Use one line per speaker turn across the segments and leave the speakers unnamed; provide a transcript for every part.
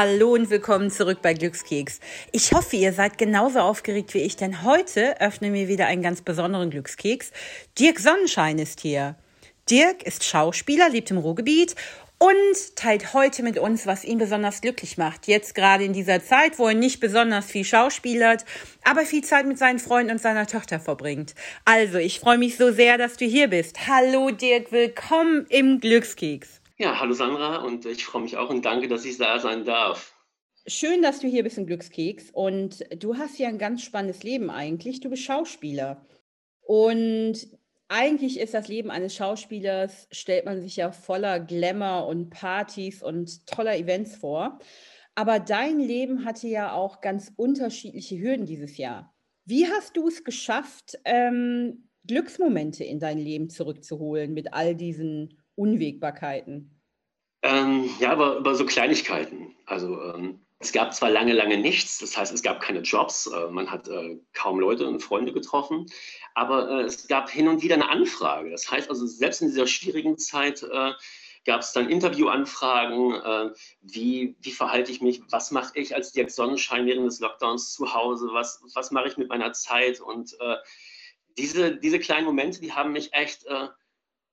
Hallo und willkommen zurück bei Glückskeks. Ich hoffe, ihr seid genauso aufgeregt wie ich, denn heute öffnen wir wieder einen ganz besonderen Glückskeks. Dirk Sonnenschein ist hier. Dirk ist Schauspieler, lebt im Ruhrgebiet und teilt heute mit uns, was ihn besonders glücklich macht. Jetzt gerade in dieser Zeit, wo er nicht besonders viel schauspielert, aber viel Zeit mit seinen Freunden und seiner Tochter verbringt. Also, ich freue mich so sehr, dass du hier bist. Hallo Dirk, willkommen im Glückskeks.
Ja, hallo Sandra und ich freue mich auch und danke, dass ich da sein darf.
Schön, dass du hier bist in Glückskeks und du hast ja ein ganz spannendes Leben eigentlich. Du bist Schauspieler und eigentlich ist das Leben eines Schauspielers, stellt man sich ja voller Glamour und Partys und toller Events vor. Aber dein Leben hatte ja auch ganz unterschiedliche Hürden dieses Jahr. Wie hast du es geschafft, ähm, Glücksmomente in dein Leben zurückzuholen mit all diesen Unwägbarkeiten?
Ähm, ja, aber, aber so Kleinigkeiten. Also ähm, es gab zwar lange, lange nichts, das heißt, es gab keine Jobs, äh, man hat äh, kaum Leute und Freunde getroffen, aber äh, es gab hin und wieder eine Anfrage. Das heißt also, selbst in dieser schwierigen Zeit äh, gab es dann Interviewanfragen, äh, wie, wie verhalte ich mich, was mache ich als Dirk Sonnenschein während des Lockdowns zu Hause, was, was mache ich mit meiner Zeit und äh, diese, diese kleinen Momente, die haben mich echt,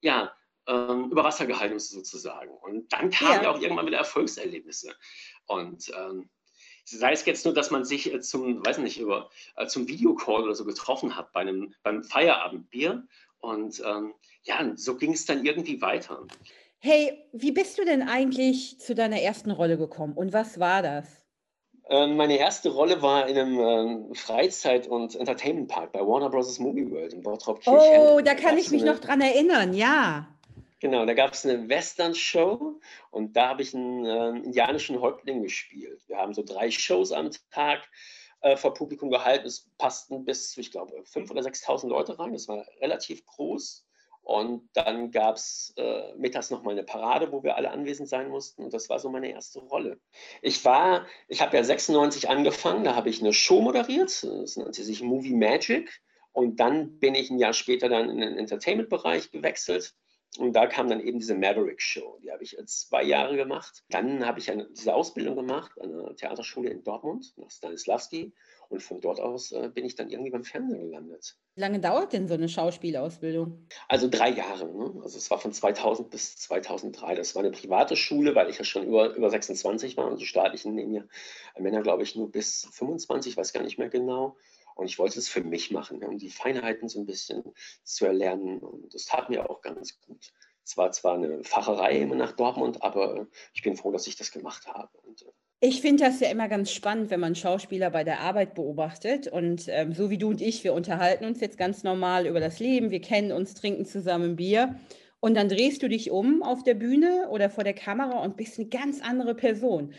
ja, ähm, über Wasser gehalten sozusagen. Und dann kamen ja. auch irgendwann wieder Erfolgserlebnisse. Und ähm, sei es jetzt nur, dass man sich äh, zum, weiß nicht, über, äh, zum Videocall oder so getroffen hat bei einem, beim Feierabendbier. Und ähm, ja, so ging es dann irgendwie weiter.
Hey, wie bist du denn eigentlich zu deiner ersten Rolle gekommen und was war das?
Ähm, meine erste Rolle war in einem ähm, Freizeit- und Entertainment-Park bei Warner Bros. Movie World in Bottrop
Oh, da kann ich mich noch dran erinnern, ja.
Genau, da gab es eine Western-Show und da habe ich einen äh, indianischen Häuptling gespielt. Wir haben so drei Shows am Tag äh, vor Publikum gehalten. Es passten bis, ich glaube, 5.000 oder 6.000 Leute rein. Das war relativ groß. Und dann gab es äh, mittags nochmal eine Parade, wo wir alle anwesend sein mussten. Und das war so meine erste Rolle. Ich war, ich habe ja 96 angefangen, da habe ich eine Show moderiert. Das nannte sich Movie Magic. Und dann bin ich ein Jahr später dann in den Entertainment-Bereich gewechselt und da kam dann eben diese Maverick Show. Die habe ich zwei Jahre gemacht. Dann habe ich eine, diese Ausbildung gemacht an einer Theaterschule in Dortmund nach Stanislavski. Und von dort aus äh, bin ich dann irgendwie beim Fernsehen gelandet.
Wie lange dauert denn so eine Schauspielausbildung?
Also drei Jahre. Ne? Also es war von 2000 bis 2003. Das war eine private Schule, weil ich ja schon über, über 26 war. Und die staatlichen nehmen ja Männer, glaube ich, nur bis 25, ich weiß gar nicht mehr genau. Und ich wollte es für mich machen, um die Feinheiten so ein bisschen zu erlernen. Und das tat mir auch ganz gut. Es war zwar eine Facherei immer nach Dortmund, aber ich bin froh, dass ich das gemacht habe. Und, äh,
ich finde das ja immer ganz spannend, wenn man Schauspieler bei der Arbeit beobachtet. Und ähm, so wie du und ich, wir unterhalten uns jetzt ganz normal über das Leben. Wir kennen uns, trinken zusammen Bier. Und dann drehst du dich um auf der Bühne oder vor der Kamera und bist eine ganz andere Person.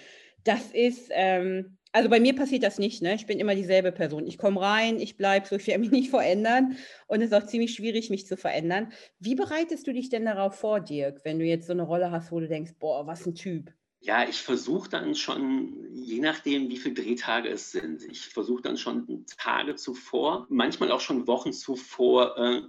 Das ist, ähm, also bei mir passiert das nicht, ne? Ich bin immer dieselbe Person. Ich komme rein, ich bleibe so, ich werde mich nicht verändern und es ist auch ziemlich schwierig, mich zu verändern. Wie bereitest du dich denn darauf vor, Dirk, wenn du jetzt so eine Rolle hast, wo du denkst, boah, was ein Typ?
Ja, ich versuche dann schon, je nachdem, wie viele Drehtage es sind, ich versuche dann schon Tage zuvor, manchmal auch schon Wochen zuvor, äh,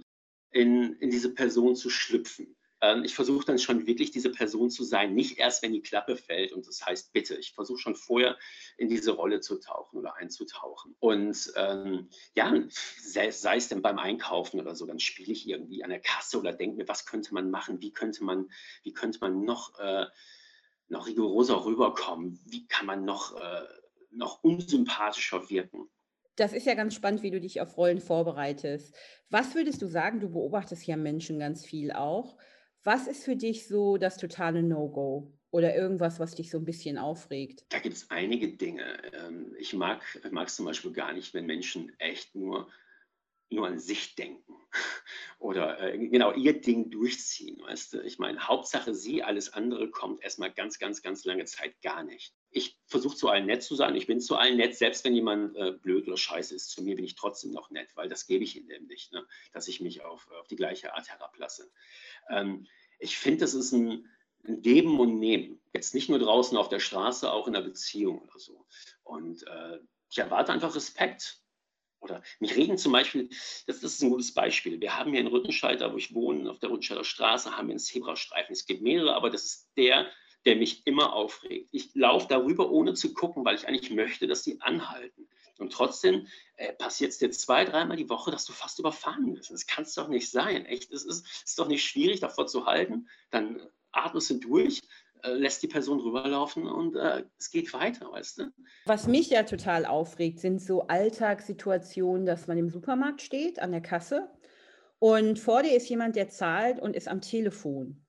in, in diese Person zu schlüpfen. Ähm, ich versuche dann schon wirklich diese Person zu sein, nicht erst, wenn die Klappe fällt und das heißt bitte. Ich versuche schon vorher in diese Rolle zu tauchen oder einzutauchen. Und ähm, ja, sei, sei, es denn beim Einkaufen oder so, dann spiele ich irgendwie an der Kasse oder denke mir, was könnte man machen, wie könnte man, wie könnte man noch, äh, noch rigoroser rüberkommen, wie kann man noch, äh, noch unsympathischer wirken.
Das ist ja ganz spannend, wie du dich auf Rollen vorbereitest. Was würdest du sagen? Du beobachtest ja Menschen ganz viel auch. Was ist für dich so das totale No-Go? Oder irgendwas, was dich so ein bisschen aufregt?
Da gibt es einige Dinge. Ähm, ich mag es zum Beispiel gar nicht, wenn Menschen echt nur, nur an sich denken oder äh, genau ihr Ding durchziehen. Weißt du? Ich meine, Hauptsache sie, alles andere kommt erstmal ganz, ganz, ganz lange Zeit gar nicht. Ich versuche zu allen nett zu sein. Ich bin zu allen nett, selbst wenn jemand äh, blöd oder scheiße ist. Zu mir bin ich trotzdem noch nett, weil das gebe ich ihnen nämlich, ne? dass ich mich auf, auf die gleiche Art herablasse. Ähm, ich finde, das ist ein, ein, Geben und Nehmen. Jetzt nicht nur draußen auf der Straße, auch in der Beziehung oder so. Und äh, ich erwarte einfach Respekt. Oder mich reden zum Beispiel, das, das, ist ein gutes Beispiel. Wir haben hier in Rüttenscheid, wo ich wohne, auf der Rüttenscheider Straße, haben wir einen Zebrastreifen. Es gibt mehrere, aber das ist der, der mich immer aufregt. Ich laufe darüber, ohne zu gucken, weil ich eigentlich möchte, dass die anhalten. Und trotzdem äh, passiert es dir zwei, dreimal die Woche, dass du fast überfahren bist. Das kann es doch nicht sein. Echt, es ist, ist doch nicht schwierig, davor zu halten. Dann atmest du durch, äh, lässt die Person rüberlaufen und äh, es geht weiter, weißt du?
Was mich ja total aufregt, sind so Alltagssituationen, dass man im Supermarkt steht, an der Kasse und vor dir ist jemand, der zahlt und ist am Telefon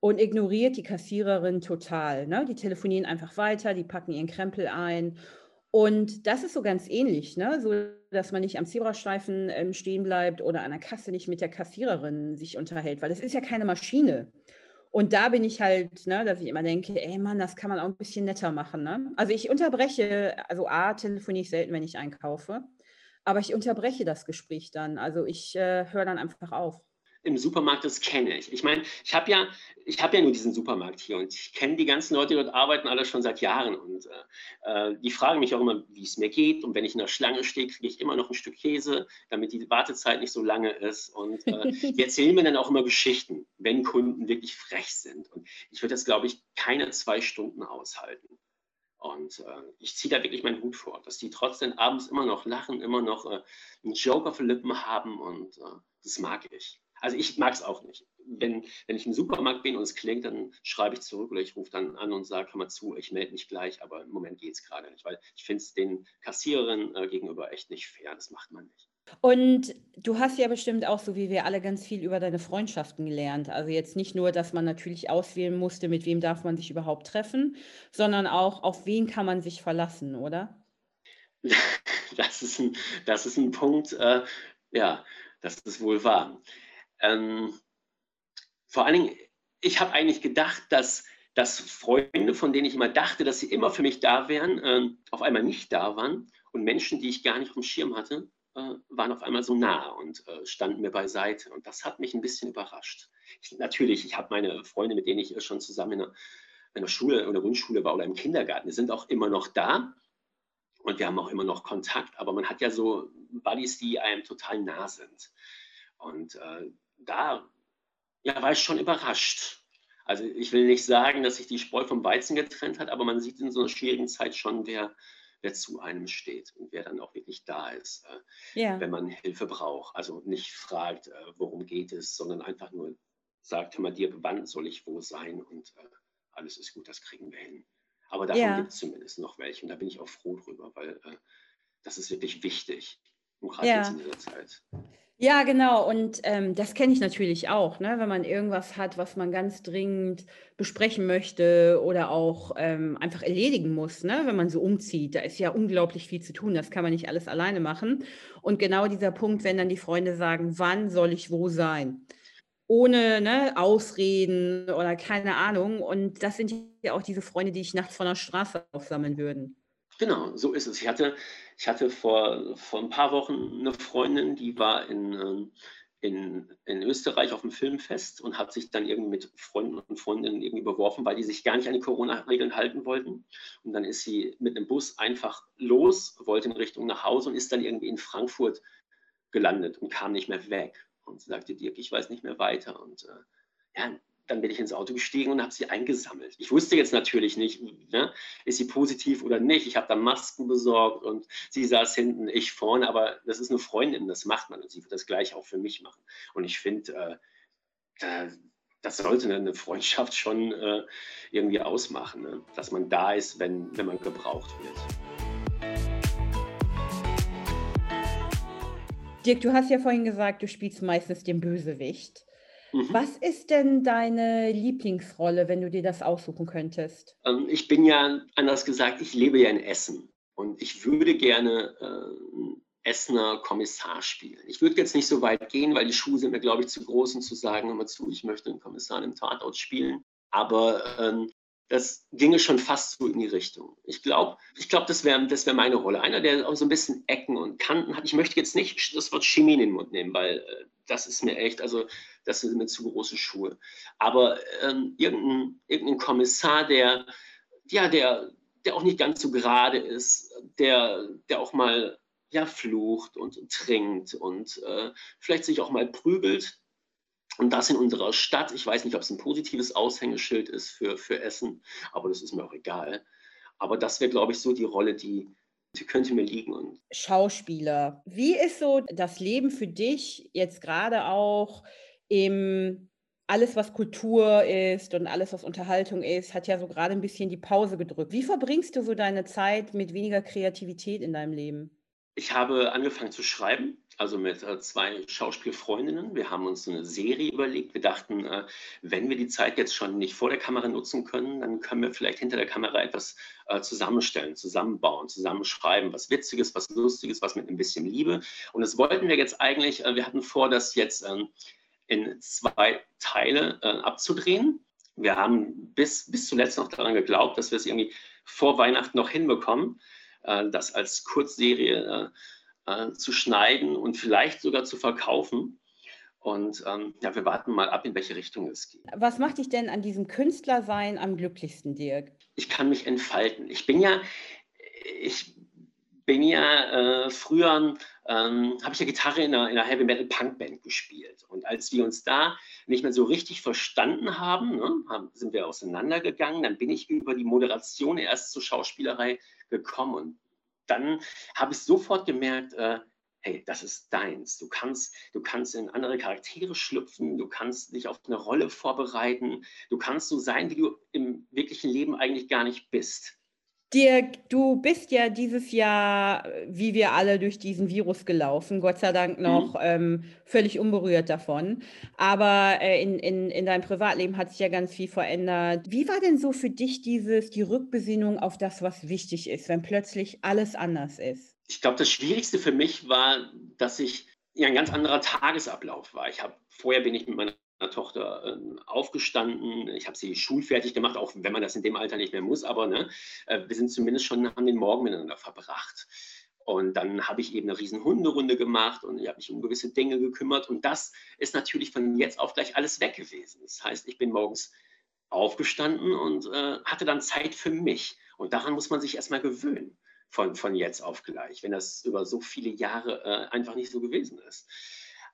und ignoriert die Kassiererin total. Ne? Die telefonieren einfach weiter, die packen ihren Krempel ein. Und das ist so ganz ähnlich, ne? so dass man nicht am Zebrastreifen ähm, stehen bleibt oder an der Kasse nicht mit der Kassiererin sich unterhält, weil es ist ja keine Maschine. Und da bin ich halt, ne, dass ich immer denke, ey Mann, das kann man auch ein bisschen netter machen. Ne? Also ich unterbreche, also A, telefoniere ich selten, wenn ich einkaufe, aber ich unterbreche das Gespräch dann. Also ich äh, höre dann einfach auf
im Supermarkt, das kenne ich. Ich meine, ich habe ja, hab ja nur diesen Supermarkt hier und ich kenne die ganzen Leute, die dort arbeiten, alle schon seit Jahren. Und äh, äh die fragen mich auch immer, wie es mir geht. Und wenn ich in der Schlange stehe, kriege ich immer noch ein Stück Käse, damit die Wartezeit nicht so lange ist. Und äh, die erzählen mir dann auch immer Geschichten, wenn Kunden wirklich frech sind. Und ich würde das, glaube ich, keine zwei Stunden aushalten. Und äh, ich ziehe da wirklich meinen Hut vor, dass die trotzdem abends immer noch lachen, immer noch äh, einen Joke auf den Lippen haben und äh, das mag ich. Also ich mag es auch nicht. Wenn, wenn ich im Supermarkt bin und es klingt, dann schreibe ich zurück oder ich rufe dann an und sage, hör mal zu, ich melde mich gleich, aber im Moment geht es gerade nicht, weil ich finde es den Kassiererinnen äh, gegenüber echt nicht fair. Das macht man nicht.
Und du hast ja bestimmt auch, so wie wir alle, ganz viel über deine Freundschaften gelernt. Also jetzt nicht nur, dass man natürlich auswählen musste, mit wem darf man sich überhaupt treffen, sondern auch, auf wen kann man sich verlassen, oder?
Das ist ein, das ist ein Punkt, äh, ja, das ist wohl wahr. Ähm, vor allen Dingen, ich habe eigentlich gedacht, dass, dass Freunde, von denen ich immer dachte, dass sie immer für mich da wären, äh, auf einmal nicht da waren. Und Menschen, die ich gar nicht auf dem Schirm hatte, äh, waren auf einmal so nah und äh, standen mir beiseite. Und das hat mich ein bisschen überrascht. Ich, natürlich, ich habe meine Freunde, mit denen ich äh, schon zusammen in der, in der Schule oder Grundschule war oder im Kindergarten, die sind auch immer noch da. Und wir haben auch immer noch Kontakt. Aber man hat ja so Buddies, die einem total nah sind. Und äh, da ja, war ich schon überrascht. Also ich will nicht sagen, dass sich die Spreu vom Weizen getrennt hat, aber man sieht in so einer schwierigen Zeit schon, wer, wer zu einem steht und wer dann auch wirklich da ist, äh, ja. wenn man Hilfe braucht. Also nicht fragt, äh, worum geht es, sondern einfach nur sagt, hör mal dir, wann soll ich wo sein und äh, alles ist gut, das kriegen wir hin. Aber davon ja. gibt es zumindest noch welche und da bin ich auch froh drüber, weil äh, das ist wirklich wichtig, gerade ja. jetzt in dieser Zeit.
Ja, genau. Und ähm, das kenne ich natürlich auch, ne? wenn man irgendwas hat, was man ganz dringend besprechen möchte oder auch ähm, einfach erledigen muss, ne? wenn man so umzieht. Da ist ja unglaublich viel zu tun. Das kann man nicht alles alleine machen. Und genau dieser Punkt, wenn dann die Freunde sagen, wann soll ich wo sein? Ohne ne, Ausreden oder keine Ahnung. Und das sind ja auch diese Freunde, die ich nachts von der Straße aufsammeln würden.
Genau, so ist es. Ich hatte, ich hatte vor, vor ein paar Wochen eine Freundin, die war in, ähm, in, in Österreich auf dem Filmfest und hat sich dann irgendwie mit Freunden und Freundinnen irgendwie beworfen, weil die sich gar nicht an die Corona-Regeln halten wollten. Und dann ist sie mit einem Bus einfach los, wollte in Richtung nach Hause und ist dann irgendwie in Frankfurt gelandet und kam nicht mehr weg. Und sie sagte, Dirk, ich weiß nicht mehr weiter. Und äh, ja, dann bin ich ins Auto gestiegen und habe sie eingesammelt. Ich wusste jetzt natürlich nicht, ne, ist sie positiv oder nicht. Ich habe dann Masken besorgt und sie saß hinten, ich vorne, aber das ist eine Freundin, das macht man und sie wird das gleich auch für mich machen. Und ich finde, äh, das sollte eine Freundschaft schon äh, irgendwie ausmachen, ne? dass man da ist, wenn, wenn man gebraucht wird.
Dirk, du hast ja vorhin gesagt, du spielst meistens den Bösewicht. Mhm. Was ist denn deine Lieblingsrolle, wenn du dir das aussuchen könntest?
Ähm, ich bin ja, anders gesagt, ich lebe ja in Essen und ich würde gerne äh, Essener Kommissar spielen. Ich würde jetzt nicht so weit gehen, weil die Schuhe sind mir, glaube ich, zu groß, um zu sagen, immer zu, ich möchte einen Kommissar im Tatort spielen. Aber ähm, das ginge schon fast so in die Richtung. Ich glaube, ich glaub, das wäre das wär meine Rolle. Einer, der auch so ein bisschen Ecken und Kanten hat. Ich möchte jetzt nicht das Wort Chemie in den Mund nehmen, weil äh, das ist mir echt, also das sind mir zu große Schuhe. Aber ähm, irgendein, irgendein Kommissar, der, ja, der, der auch nicht ganz so gerade ist, der, der auch mal ja, flucht und trinkt und äh, vielleicht sich auch mal prügelt, Und das in unserer Stadt. Ich weiß nicht, ob es ein positives Aushängeschild ist für, für Essen, aber das ist mir auch egal. Aber das wäre, glaube ich, so die Rolle, die, die könnte mir liegen. Und
Schauspieler. Wie ist so das Leben für dich jetzt gerade auch im alles, was Kultur ist und alles, was Unterhaltung ist, hat ja so gerade ein bisschen die Pause gedrückt. Wie verbringst du so deine Zeit mit weniger Kreativität in deinem Leben?
Ich habe angefangen zu schreiben, also mit äh, zwei Schauspielfreundinnen. Wir haben uns eine Serie überlegt. Wir dachten, äh, wenn wir die Zeit jetzt schon nicht vor der Kamera nutzen können, dann können wir vielleicht hinter der Kamera etwas äh, zusammenstellen, zusammenbauen, zusammenschreiben, was Witziges, was Lustiges, was mit ein bisschen Liebe. Und das wollten wir jetzt eigentlich, wir hatten vor, das jetzt ähm, in zwei Teile abzudrehen. Wir haben bis, bis zuletzt noch daran geglaubt, dass wir es irgendwie vor Weihnachten noch hinbekommen. Äh, das als Kurzserie äh, zu schneiden und vielleicht sogar zu verkaufen. Und ähm, ja, wir warten mal ab, in welche Richtung es geht.
Was macht dich denn an diesem Künstlersein am glücklichsten, Dirk?
Ich kann mich entfalten. Ich bin ja, ich bin ja äh, früher, ähm, habe ich ja Gitarre in einer, in einer Heavy Metal Punk Band gespielt. Und als wir uns da nicht mehr so richtig verstanden haben, ne, haben sind wir auseinandergegangen. Dann bin ich über die Moderation erst zur Schauspielerei gekommen. Dann habe ich sofort gemerkt, äh, hey, das ist deins. Du kannst, du kannst in andere Charaktere schlüpfen, du kannst dich auf eine Rolle vorbereiten, du kannst so sein, wie du im wirklichen Leben eigentlich gar nicht bist.
Dirk, du bist ja dieses Jahr, wie wir alle, durch diesen Virus gelaufen, Gott sei Dank noch mhm. ähm, völlig unberührt davon. Aber äh, in, in, in deinem Privatleben hat sich ja ganz viel verändert. Wie war denn so für dich dieses, die Rückbesinnung auf das, was wichtig ist, wenn plötzlich alles anders ist?
Ich glaube, das Schwierigste für mich war, dass ich ja ein ganz anderer Tagesablauf war. Ich habe vorher bin ich mit meiner Tochter ähm, aufgestanden. Ich habe sie schulfertig gemacht, auch wenn man das in dem Alter nicht mehr muss, aber ne, äh, wir sind zumindest schon, haben den Morgen miteinander verbracht. Und dann habe ich eben eine riesen Hunderunde gemacht und ich habe mich um gewisse Dinge gekümmert. Und das ist natürlich von jetzt auf gleich alles weg gewesen. Das heißt, ich bin morgens aufgestanden und äh, hatte dann Zeit für mich. Und daran muss man sich erstmal gewöhnen, von, von jetzt auf gleich, wenn das über so viele Jahre äh, einfach nicht so gewesen ist.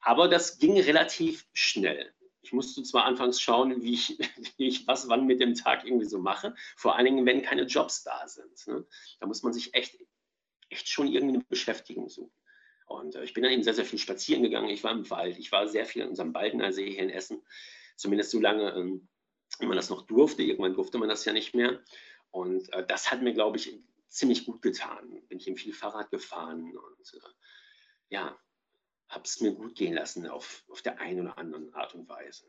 Aber das ging relativ schnell. Ich musste zwar anfangs schauen, wie ich, wie ich, was wann mit dem Tag irgendwie so mache, vor allen Dingen, wenn keine Jobs da sind. Ne? Da muss man sich echt, echt schon irgendwie eine Beschäftigung suchen. Und äh, ich bin dann eben sehr, sehr viel spazieren gegangen. Ich war im Wald, ich war sehr viel in unserem Baldener See hier in Essen. Zumindest so lange, ähm, wie man das noch durfte. Irgendwann durfte man das ja nicht mehr. Und äh, das hat mir, glaube ich, ziemlich gut getan. Bin ich eben viel Fahrrad gefahren und äh, ja, habe es mir gut gehen lassen auf, auf der einen oder anderen Art und Weise.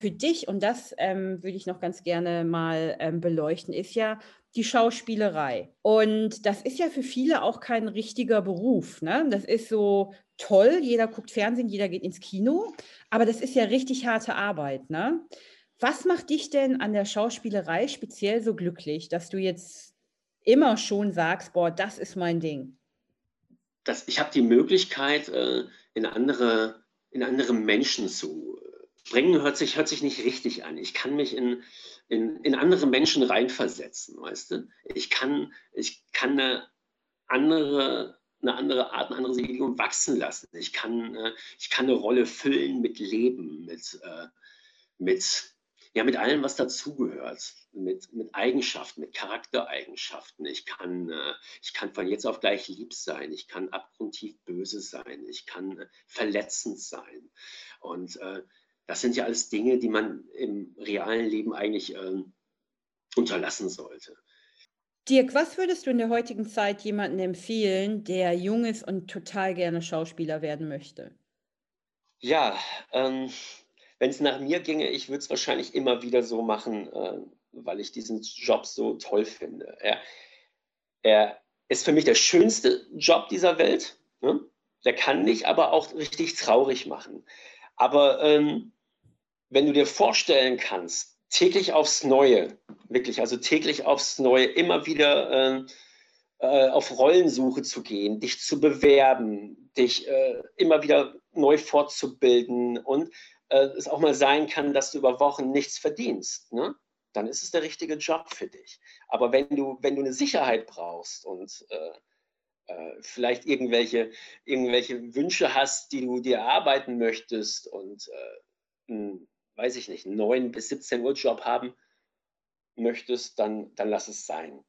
Für dich, und das ähm, würde ich noch ganz gerne mal ähm, beleuchten, ist ja die Schauspielerei. Und das ist ja für viele auch kein richtiger Beruf. Ne? Das ist so toll, jeder guckt Fernsehen, jeder geht ins Kino, aber das ist ja richtig harte Arbeit. Ne? Was macht dich denn an der Schauspielerei speziell so glücklich, dass du jetzt immer schon sagst, boah, das ist mein Ding?
Dass ich habe die Möglichkeit, äh, in andere, in andere Menschen zu springen, hört sich, hört sich nicht richtig an. Ich kann mich in, in, in andere Menschen reinversetzen, weißt du? Ich kann, ich kann eine andere, eine andere Art, eine andere Seele wachsen lassen. Ich kann, äh, ich kann eine Rolle füllen mit Leben, mit, äh, mit ja, mit allem, was dazugehört, mit, mit Eigenschaften, mit Charaktereigenschaften. Ich kann, äh, ich kann von jetzt auf gleich lieb sein, ich kann abgrundtief böse sein, ich kann äh, verletzend sein. Und äh, das sind ja alles Dinge, die man im realen Leben eigentlich äh, unterlassen sollte.
Dirk, was würdest du in der heutigen Zeit jemandem empfehlen, der jung ist und total gerne Schauspieler werden möchte?
Ja, ähm, wenn es nach mir ginge, ich würde es wahrscheinlich immer wieder so machen, äh, weil ich diesen Job so toll finde. Er, er, ist für mich der schönste Job dieser Welt. Ne? Der kann dich aber auch richtig traurig machen. Aber ähm, wenn du dir vorstellen kannst, täglich aufs Neue, wirklich, also täglich aufs Neue, immer wieder äh, äh, auf Rollensuche zu gehen, dich zu bewerben, dich äh, immer wieder neu fortzubilden und äh, es auch mal sein kann, dass du über Wochen nichts verdienst, ne? dann ist es der richtige Job für dich. Aber wenn du, wenn du eine Sicherheit brauchst und äh, äh, vielleicht irgendwelche, irgendwelche Wünsche hast, die du dir erarbeiten möchtest und äh, einen, weiß ich nicht, einen 9 bis 17 Uhr Job haben möchtest, dann, dann lass es sein.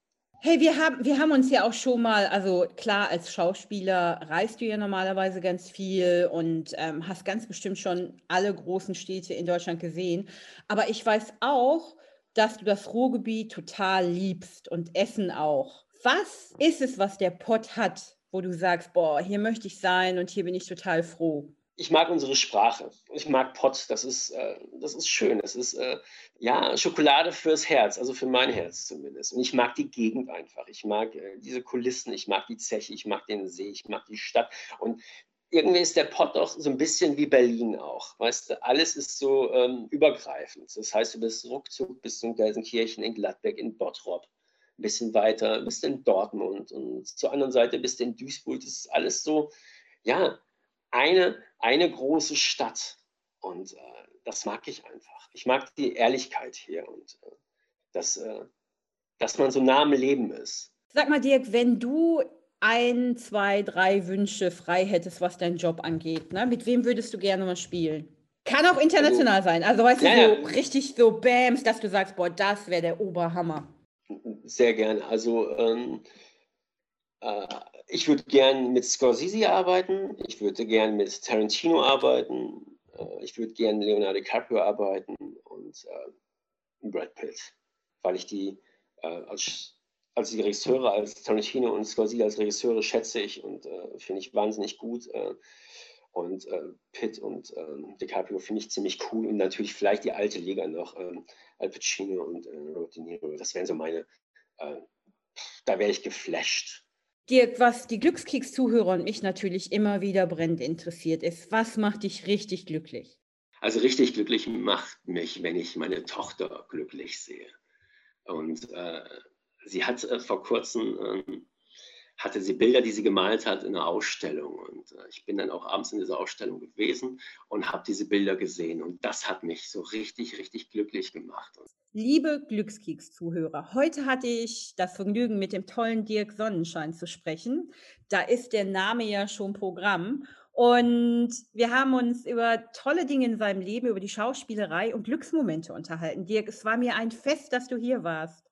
Hey, wir haben, wir haben uns ja auch schon mal, also klar, als Schauspieler reist du ja normalerweise ganz viel und ähm, hast ganz bestimmt schon alle großen Städte in Deutschland gesehen. Aber ich weiß auch, dass du das Ruhrgebiet total liebst und Essen auch. Was ist es, was der Pott hat, wo du sagst, boah, hier möchte ich sein und hier bin ich total froh?
Ich mag unsere Sprache. Ich mag Pott. Das ist, äh, das ist schön. Das ist äh, ja Schokolade fürs Herz, also für mein Herz zumindest. Und ich mag die Gegend einfach. Ich mag äh, diese Kulissen. Ich mag die Zeche. Ich mag den See. Ich mag die Stadt. Und irgendwie ist der Pott doch so ein bisschen wie Berlin auch. Weißt du, alles ist so ähm, übergreifend. Das heißt, du bist ruckzuck bis in Gelsenkirchen, in Gladbeck, in Bottrop. Ein bisschen weiter, bist in Dortmund und zur anderen Seite bist du in Duisburg. Das ist alles so, ja, eine, eine große Stadt. Und äh, das mag ich einfach. Ich mag die Ehrlichkeit hier und äh, dass, äh, dass man so nah am Leben ist.
Sag mal, Dirk, wenn du ein, zwei, drei Wünsche frei hättest, was deinen Job angeht, ne? mit wem würdest du gerne mal spielen? Kann auch international also, sein. Also weißt du, ja, so richtig so Bams, dass du sagst, boah, das wäre der Oberhammer.
Sehr gerne. Also ähm, äh, ich würde gern mit Scorsese arbeiten, ich würde gern mit Tarantino arbeiten, äh, ich würde gern Leonardo DiCaprio arbeiten und äh, Brad Pitt, weil ich die äh, als, als die Regisseure, als Tarantino und Scorsese als Regisseure schätze ich und äh, finde ich wahnsinnig gut. Äh, und äh, Pitt und ähm, DiCaprio finde ich ziemlich cool und natürlich vielleicht die alte Liga noch, ähm, Al Pacino und Robert De Niro. Das wären so meine, da wäre ich geflasht
Dirk, was die Glückskeks-Zuhörer und mich natürlich immer wieder brennend interessiert ist, was macht dich richtig glücklich?
Also richtig glücklich macht mich, wenn ich meine Tochter glücklich sehe. Und äh, sie hat äh, vor kurzem, äh, hatte sie Bilder, die sie gemalt hat, in einer Ausstellung. Und äh, ich bin dann auch abends in dieser Ausstellung gewesen und habe diese Bilder gesehen. Und das hat mich so richtig, richtig glücklich gemacht.
Liebe Glückskeks-Zuhörer, heute hatte ich das Vergnügen, mit dem tollen Dirk Sonnenschein zu sprechen. Da ist der Name ja schon Programm. Und wir haben uns über tolle Dinge in seinem Leben, über die Schauspielerei und Glücksmomente unterhalten. Dirk, es war mir ein Fest, dass du hier warst.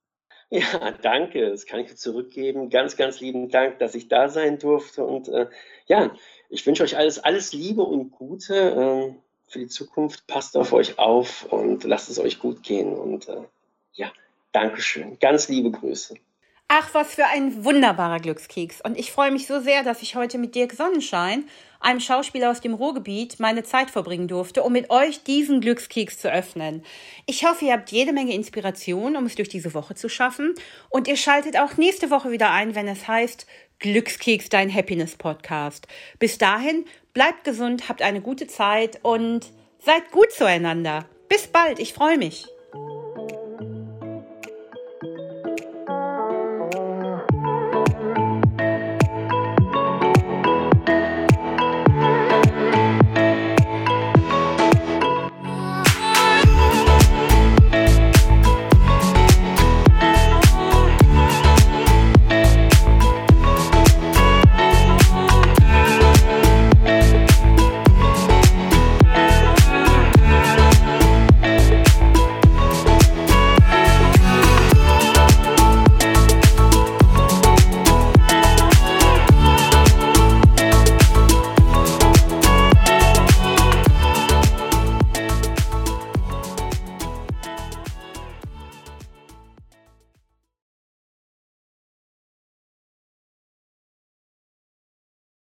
Ja, danke. Das kann ich zurückgeben. Ganz, ganz lieben Dank, dass ich da sein durfte. Und äh, ja, ich wünsche euch alles, alles Liebe und Gute. Äh, für die Zukunft. Passt auf euch auf und lasst es euch gut gehen. Und äh, ja, Dankeschön. Ganz liebe Grüße.
Ach, was für ein wunderbarer Glückskeks. Und ich freue mich so sehr, dass ich heute mit Dirk Sonnenschein, einem Schauspieler aus dem Ruhrgebiet, meine Zeit verbringen durfte, um mit euch diesen Glückskeks zu öffnen. Ich hoffe, ihr habt jede Menge Inspiration, um es durch diese Woche zu schaffen. Und ihr schaltet auch nächste Woche wieder ein, wenn es heißt Glückskeks, dein Happiness Podcast. Bis dahin, bleibt gesund, habt eine gute Zeit und seid gut zueinander. Bis bald, ich freue mich.